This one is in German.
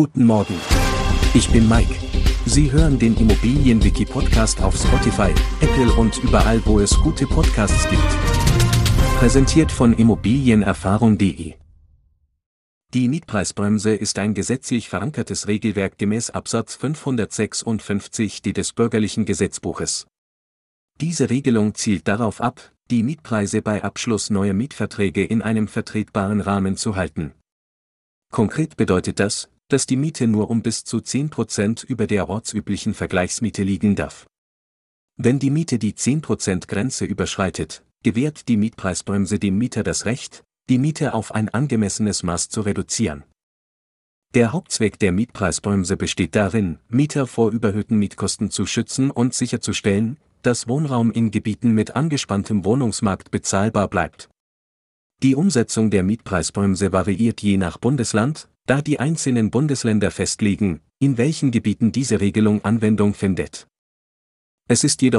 Guten Morgen. Ich bin Mike. Sie hören den Immobilienwiki-Podcast auf Spotify, Apple und überall, wo es gute Podcasts gibt. Präsentiert von Immobilienerfahrung.de. Die Mietpreisbremse ist ein gesetzlich verankertes Regelwerk gemäß Absatz 556d des Bürgerlichen Gesetzbuches. Diese Regelung zielt darauf ab, die Mietpreise bei Abschluss neuer Mietverträge in einem vertretbaren Rahmen zu halten. Konkret bedeutet das, dass die Miete nur um bis zu 10% über der ortsüblichen Vergleichsmiete liegen darf. Wenn die Miete die 10% Grenze überschreitet, gewährt die Mietpreisbremse dem Mieter das Recht, die Miete auf ein angemessenes Maß zu reduzieren. Der Hauptzweck der Mietpreisbremse besteht darin, Mieter vor überhöhten Mietkosten zu schützen und sicherzustellen, dass Wohnraum in Gebieten mit angespanntem Wohnungsmarkt bezahlbar bleibt. Die Umsetzung der Mietpreisbremse variiert je nach Bundesland, da die einzelnen Bundesländer festlegen, in welchen Gebieten diese Regelung Anwendung findet. Es ist jedoch